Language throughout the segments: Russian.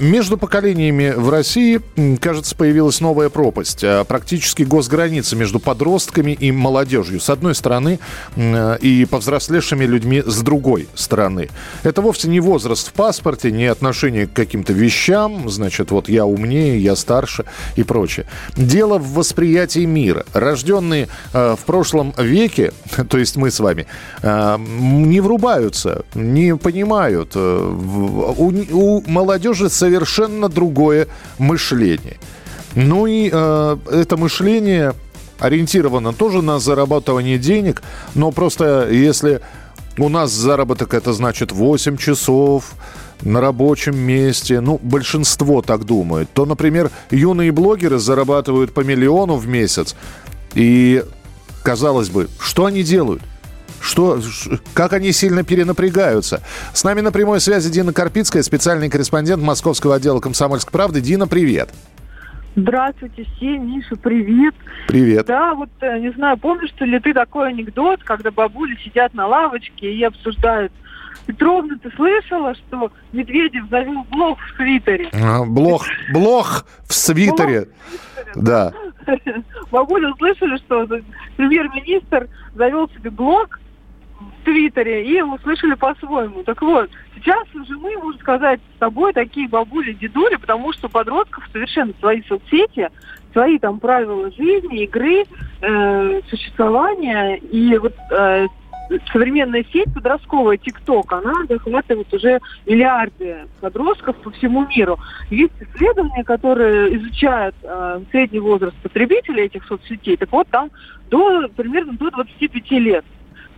Между поколениями в России, кажется, появилась новая пропасть. а, Практически госграница между подростками и молодежью с одной стороны м, и повзрослевшими людьми с другой стороны. Это вовсе не возраст в паспорте, не отношение к каким-то вещам, значит, вот я умнее, я старше и прочее. Дело в восприятии мира. Рожденные э, в прошлом веке, то есть мы с вами, э, не врубаются, не понимают. э, У, молодежи совершенно другое мышление. Ну и э, это мышление ориентировано тоже на зарабатывание денег, но просто если у нас заработок это значит 8 часов на рабочем месте, ну, большинство так думают, то, например, юные блогеры зарабатывают по миллиону в месяц, и, казалось бы, что они делают? Что, как они сильно перенапрягаются. С нами на прямой связи Дина Карпицкая, специальный корреспондент московского отдела «Комсомольской правды». Дина, привет. Здравствуйте все, Миша, привет. Привет. Да, вот, э, не знаю, помнишь ли ты такой анекдот, когда бабули сидят на лавочке и обсуждают Петровна, ты слышала, что Медведев завел блог в Твиттере? А, Блох, блох в свитере. Да. Бабули услышали, что премьер-министр завел себе блог Твиттере и услышали по-своему. Так вот, сейчас уже мы, можно сказать, с тобой такие бабули, дедули, потому что подростков совершенно свои соцсети, свои там правила жизни, игры, э, существования. И вот э, современная сеть подростковая ТикТок, она захватывает уже миллиарды подростков по всему миру. Есть исследования, которые изучают э, средний возраст потребителей этих соцсетей. Так вот, там до, примерно до 25 лет.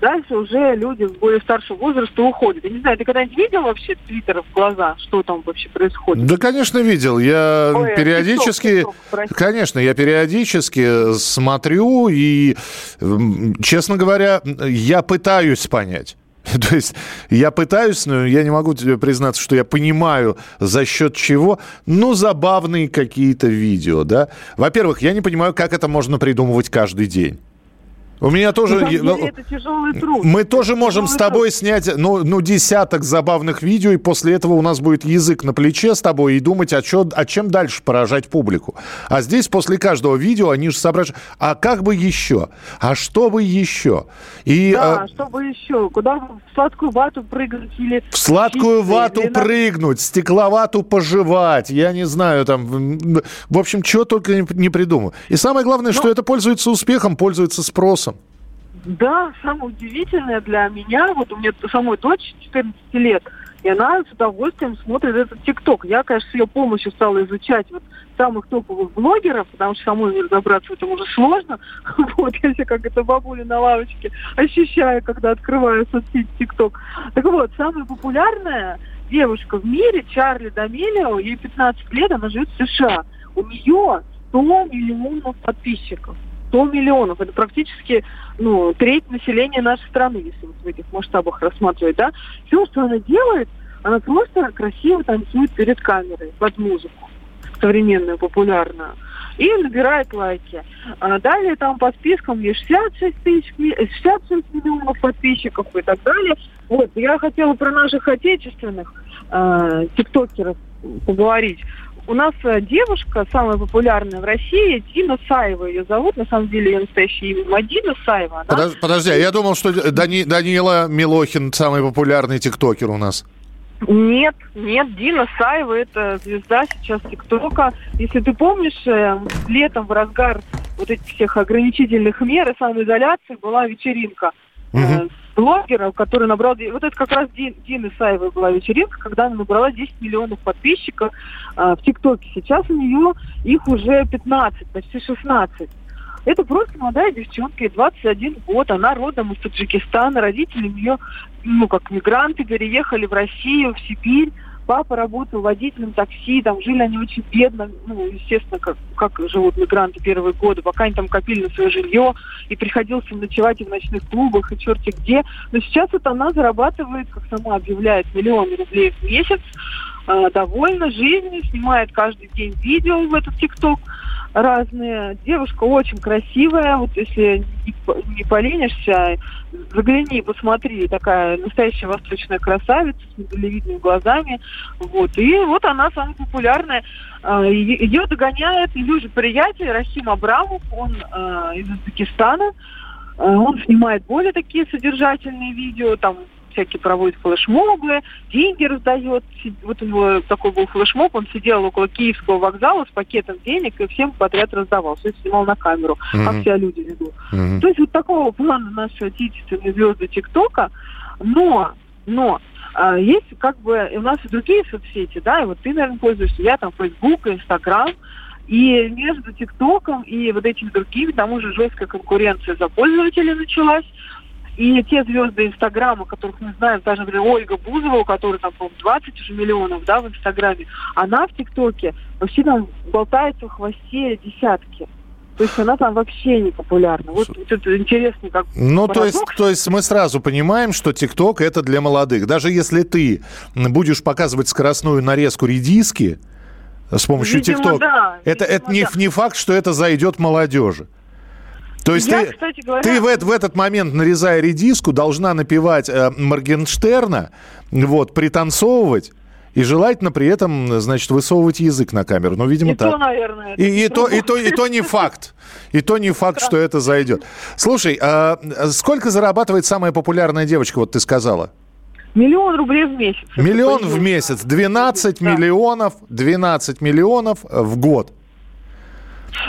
Дальше уже люди более старшего возраста уходят. Я не знаю, ты когда-нибудь видел вообще Твиттер в глаза, что там вообще происходит? Да, конечно, видел. Я Ой, периодически... TikTok, TikTok, прости. Конечно, я периодически смотрю и, честно говоря, я пытаюсь понять. То есть я пытаюсь, но я не могу тебе признаться, что я понимаю, за счет чего. Ну, забавные какие-то видео, да. Во-первых, я не понимаю, как это можно придумывать каждый день. У меня тоже... На самом ну, деле это тяжелый труд. Мы тоже Это можем с тобой снять, ну, ну, десяток забавных видео, и после этого у нас будет язык на плече с тобой и думать, а, чё, а чем дальше поражать публику. А здесь после каждого видео они же соображают, а как бы еще? А что бы еще? И Да, а, чтобы еще? Куда в сладкую вату прыгнуть или... в сладкую чипсы, вату или прыгнуть, стекловату пожевать, я не знаю, там, в общем, чего только не, не придумаю. И самое главное, Ну что это пользуется успехом, пользуется спросом. Да, самое удивительное для меня, вот у меня самой дочь 14 лет, и она с удовольствием смотрит этот ТикТок. Я, конечно, с ее помощью стала изучать вот самых топовых блогеров, потому что самой мне разобраться в этом уже сложно. Вот, я себя как это бабуля на лавочке ощущаю, когда открываю соцсеть ТикТок. Так вот, самая популярная девушка в мире, Чарли Дамелио, ей 15 лет, она живет в США. У нее 100 миллионов подписчиков. 100 миллионов. Это практически ну, треть населения нашей страны, если вот в этих масштабах рассматривать, да. Все, что она делает, она просто красиво танцует перед камерой под музыку современную, популярную. И набирает лайки. А далее там по спискам есть 66 тысяч, ми- э, 66 миллионов подписчиков и так далее. Вот, я хотела про наших отечественных э, тиктокеров поговорить. У нас э, девушка, самая популярная в России, Дина Саева ее зовут. На самом деле ее настоящее имя Мадина Саева. Она Подож- Подожди, а я думал, что Дани- Данила Милохин самый популярный тиктокер у нас. Нет, нет, Дина Саева это звезда сейчас ТикТока. Если ты помнишь, э, летом в разгар вот этих всех ограничительных мер и самоизоляции была вечеринка э, Мгм. блогеров, который набрал... Вот это как раз Дин, Дины Саевой была вечеринка, когда она набрала 10 миллионов подписчиков э, в ТикТоке. Сейчас у нее их уже 15, почти 16. Это просто молодая девчонка, ей 21 год, она родом из Таджикистана, родители ее, ну, как мигранты, переехали в Россию, в Сибирь, Папа работал водителем такси, там жили они очень бедно, ну, естественно, как, как живут мигранты первые годы, пока они там копили на свое жилье, и приходилось им ночевать и в ночных клубах, и черти где. Но сейчас вот она зарабатывает, как сама объявляет, миллион рублей в месяц, э, довольна жизнью, снимает каждый день видео в этот ТикТок разные. Девушка очень красивая, вот если не, поленишься, загляни, посмотри, такая настоящая восточная красавица с медалевидными глазами. Вот. И вот она самая популярная. А, Ее догоняет ее же приятель Расим Абрамов, он э, из Узбекистана. А, он снимает более такие содержательные видео, там всякие проводит флешмобы, деньги раздает. Вот у него такой был флешмоб, он сидел около Киевского вокзала с пакетом денег и всем подряд раздавал. Все снимал на камеру, mm-hmm. как себя люди ведут. Mm-hmm. То есть вот такого плана наши отечественные звезды ТикТока. Но, но а, есть как бы у нас и другие соцсети, да, и вот ты, наверное, пользуешься, я там Facebook, Instagram, и между ТикТоком и вот этими другими там уже жесткая конкуренция за пользователей началась. И те звезды Инстаграма, которых мы знаем, даже, например, Ольга Бузова, у которой там, по 20 уже миллионов, да, в Инстаграме, она в ТикТоке вообще там болтается в хвосте десятки. То есть она там вообще не популярна. Вот, вот это интересно, как Ну, то есть, то есть мы сразу понимаем, что ТикТок это для молодых. Даже если ты будешь показывать скоростную нарезку редиски с помощью ТикТок, да, это, видимо, это не, да. не факт, что это зайдет молодежи. То есть я, ты, кстати говоря... ты в, в этот момент, нарезая редиску, должна напевать э, Моргенштерна, вот, пританцовывать, и желательно при этом, значит, высовывать язык на камеру. Ну, видимо, и так. То, наверное, и, и, то, и, то, и то не факт. И то не факт, что это зайдет. Слушай, а сколько зарабатывает самая популярная девочка, вот ты сказала? Миллион рублей в месяц. Миллион в месяц. 12 да. миллионов, 12 миллионов в год.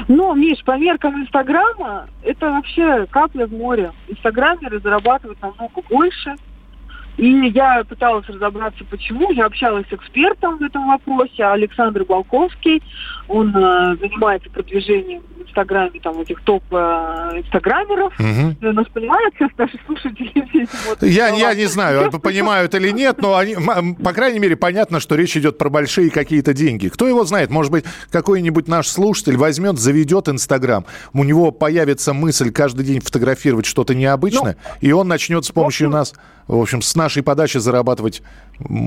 Но, Миш, по меркам Инстаграма, это вообще капля в море. Инстаграмеры зарабатывают намного больше. И я пыталась разобраться, почему. Я общалась с экспертом в этом вопросе, Александр Балковский. Он э, занимается продвижением в Инстаграме там этих топ э. Угу. Нас понимают сейчас наши слушатели? Я, я не знаю, понимают или нет, но они, по крайней мере, понятно, что речь идет про большие какие-то деньги. Кто его знает, может быть, какой-нибудь наш слушатель возьмет, заведет Инстаграм, у него появится мысль каждый день фотографировать что-то необычное, ну, и он начнет с помощью нас, в общем, с нашей подачи зарабатывать.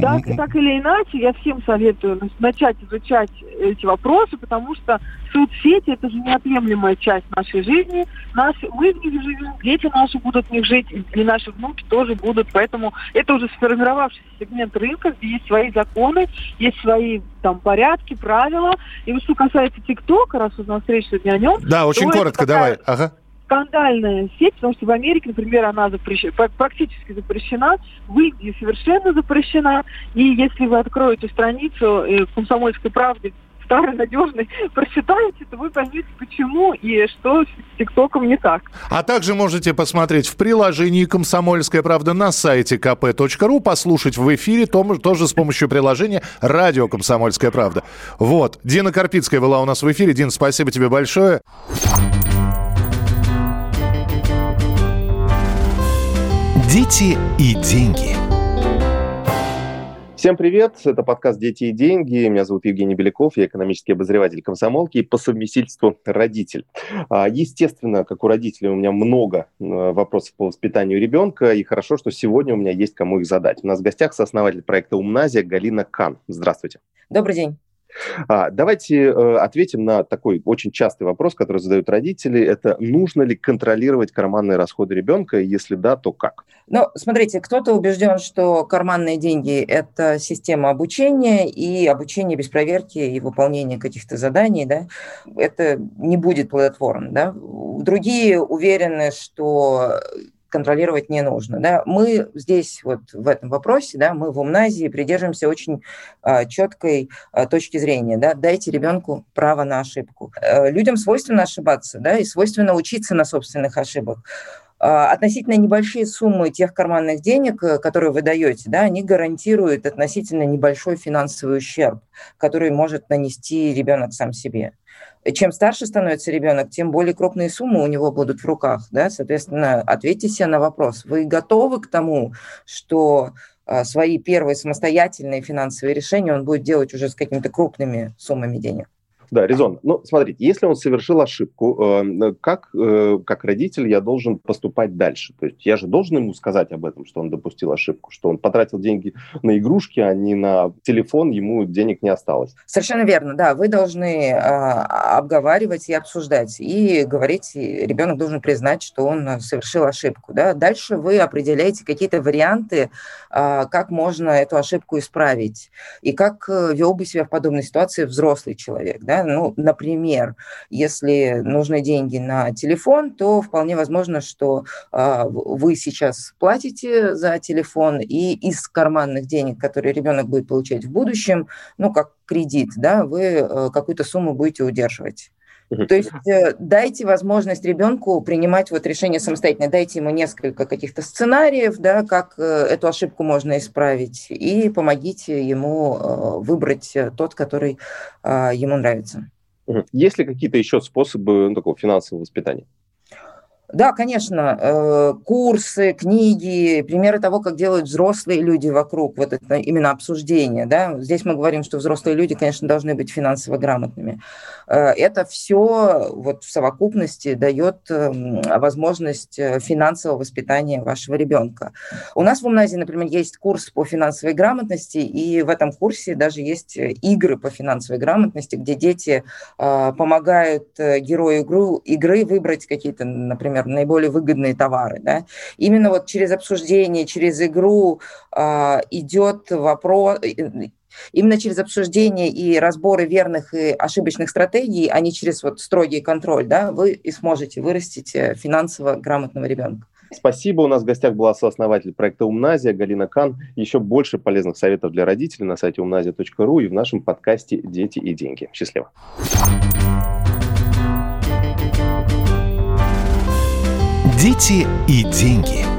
Так, так или иначе, я всем советую начать изучать эти вопросы, потому что соцсети – это же неотъемлемая часть нашей жизни. Нас, мы в них живем, дети наши будут в них жить, и наши внуки тоже будут. Поэтому это уже сформировавшийся сегмент рынка, где есть свои законы, есть свои там порядки, правила. И что касается ТикТока, раз у нас речь сегодня о нем. Да, очень коротко, такая... давай. Ага скандальная сеть, потому что в Америке, например, она запрещена, практически запрещена, в Индии совершенно запрещена. И если вы откроете страницу э, «Комсомольской правды» старый, надежный, прочитаете, то вы поймете, почему и что с ТикТоком не так. А также можете посмотреть в приложении «Комсомольская правда» на сайте kp.ru, послушать в эфире тоже с помощью приложения «Радио Комсомольская правда». Вот, Дина Карпицкая была у нас в эфире. Дина, спасибо тебе большое. Дети и деньги. Всем привет, это подкаст «Дети и деньги». Меня зовут Евгений Беляков, я экономический обозреватель комсомолки и по совместительству родитель. А, естественно, как у родителей у меня много э, вопросов по воспитанию ребенка, и хорошо, что сегодня у меня есть кому их задать. У нас в гостях сооснователь проекта «Умназия» Галина Кан. Здравствуйте. Добрый день. А, давайте э, ответим на такой очень частый вопрос, который задают родители. Это нужно ли контролировать карманные расходы ребенка? Если да, то как? Ну, смотрите, кто-то убежден, что карманные деньги – это система обучения, и обучение без проверки и выполнения каких-то заданий, да, это не будет плодотворно, да. Другие уверены, что контролировать не нужно. Да? Мы здесь вот в этом вопросе, да, мы в умназии придерживаемся очень а, четкой а, точки зрения. Да? Дайте ребенку право на ошибку. А, людям свойственно ошибаться, да, и свойственно учиться на собственных ошибках относительно небольшие суммы тех карманных денег, э, которые вы даете, да, они гарантируют относительно небольшой финансовый ущерб, который может нанести ребенок сам себе чем старше становится ребенок, тем более крупные суммы у него будут в руках. Да? Соответственно, ответьте себе на вопрос, вы готовы к тому, что свои первые самостоятельные финансовые решения он будет делать уже с какими-то крупными суммами денег. Да, резон. Ну, смотрите, если он совершил ошибку, э, как, э, как родитель я должен поступать дальше? То есть я же должен ему сказать об этом, что он допустил ошибку, что он потратил деньги на игрушки, а не на телефон, ему денег не осталось. Совершенно верно, да. Вы должны а, обговаривать и обсуждать, и говорить, ребенок должен признать, что он совершил ошибку. Да? Дальше вы определяете какие-то варианты, а, как можно эту ошибку исправить, и как э, вел бы себя в подобной ситуации взрослый человек. Да? Ну, например, если нужны деньги на телефон, то вполне возможно, что э, вы сейчас платите за телефон, и из карманных денег, которые ребенок будет получать в будущем, ну, как кредит, да, вы э, какую-то сумму будете удерживать. То есть э, дайте возможность ребенку принимать вот решение самостоятельно, дайте ему несколько каких-то сценариев, да, как э, эту ошибку можно исправить, и помогите ему э, выбрать тот, который э, ему нравится. Есть ли какие-то еще способы ну, такого финансового воспитания? Да, конечно, э, курсы, книги, примеры того, как делают взрослые люди вокруг, вот это именно обсуждение, да, здесь мы говорим, что взрослые люди, конечно, должны быть финансово грамотными. Э, это все вот в совокупности дает эм, возможность э, финансового воспитания вашего ребенка. У нас в Умназе, например, есть курс по финансовой грамотности, и в этом курсе даже есть игры по финансовой грамотности, где дети помогают герою игры выбрать какие-то, например, например, наиболее выгодные товары. Да? Именно вот через обсуждение, через игру э, идет вопрос, именно через обсуждение и разборы верных и ошибочных стратегий, а не через вот строгий контроль, да, вы и сможете вырастить э, финансово грамотного ребенка. Спасибо. У нас в гостях была сооснователь проекта «Умназия» Галина Кан. Еще больше полезных советов для родителей на сайте умназия.ру и в нашем подкасте «Дети и деньги». Счастливо. Дети и деньги.